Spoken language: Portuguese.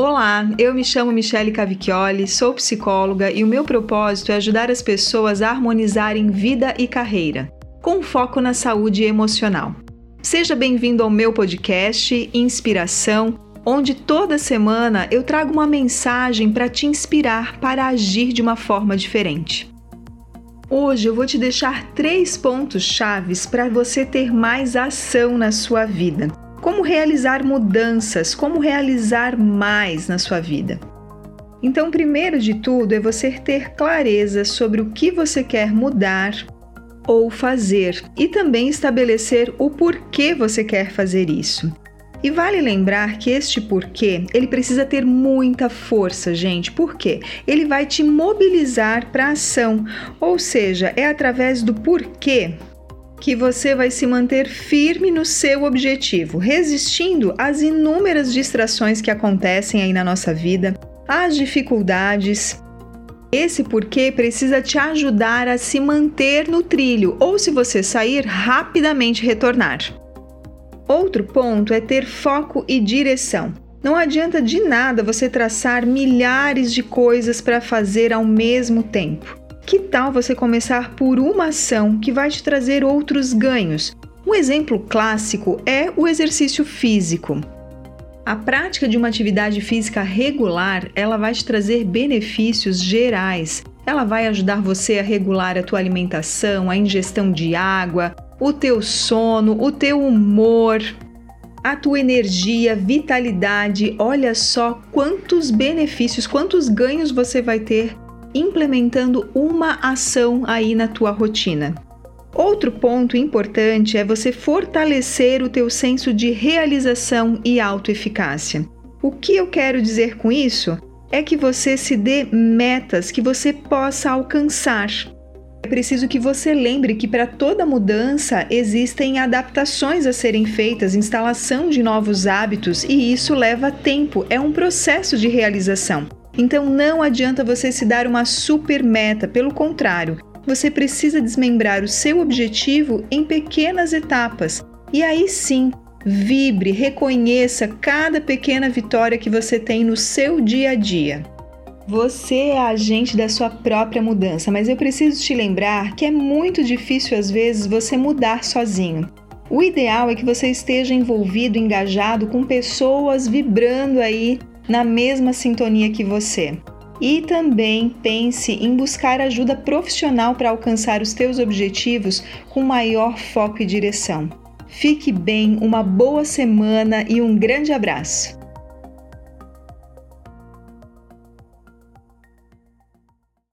Olá, eu me chamo Michele Cavicchioli, sou psicóloga e o meu propósito é ajudar as pessoas a harmonizarem vida e carreira, com foco na saúde emocional. Seja bem-vindo ao meu podcast Inspiração, onde toda semana eu trago uma mensagem para te inspirar para agir de uma forma diferente. Hoje eu vou te deixar três pontos chaves para você ter mais ação na sua vida como realizar mudanças, como realizar mais na sua vida. Então, primeiro de tudo é você ter clareza sobre o que você quer mudar ou fazer e também estabelecer o porquê você quer fazer isso. E vale lembrar que este porquê, ele precisa ter muita força, gente. Por quê? Ele vai te mobilizar para ação, ou seja, é através do porquê que você vai se manter firme no seu objetivo, resistindo às inúmeras distrações que acontecem aí na nossa vida, às dificuldades. Esse porquê precisa te ajudar a se manter no trilho ou, se você sair, rapidamente retornar. Outro ponto é ter foco e direção. Não adianta de nada você traçar milhares de coisas para fazer ao mesmo tempo. Que tal você começar por uma ação que vai te trazer outros ganhos? Um exemplo clássico é o exercício físico. A prática de uma atividade física regular, ela vai te trazer benefícios gerais. Ela vai ajudar você a regular a tua alimentação, a ingestão de água, o teu sono, o teu humor, a tua energia, vitalidade. Olha só quantos benefícios, quantos ganhos você vai ter implementando uma ação aí na tua rotina. Outro ponto importante é você fortalecer o teu senso de realização e autoeficácia. O que eu quero dizer com isso? É que você se dê metas que você possa alcançar. É preciso que você lembre que para toda mudança existem adaptações a serem feitas, instalação de novos hábitos e isso leva tempo, é um processo de realização. Então não adianta você se dar uma super meta, pelo contrário, você precisa desmembrar o seu objetivo em pequenas etapas. E aí sim, vibre, reconheça cada pequena vitória que você tem no seu dia a dia. Você é agente da sua própria mudança, mas eu preciso te lembrar que é muito difícil às vezes você mudar sozinho. O ideal é que você esteja envolvido, engajado com pessoas vibrando aí na mesma sintonia que você. E também pense em buscar ajuda profissional para alcançar os teus objetivos com maior foco e direção. Fique bem, uma boa semana e um grande abraço!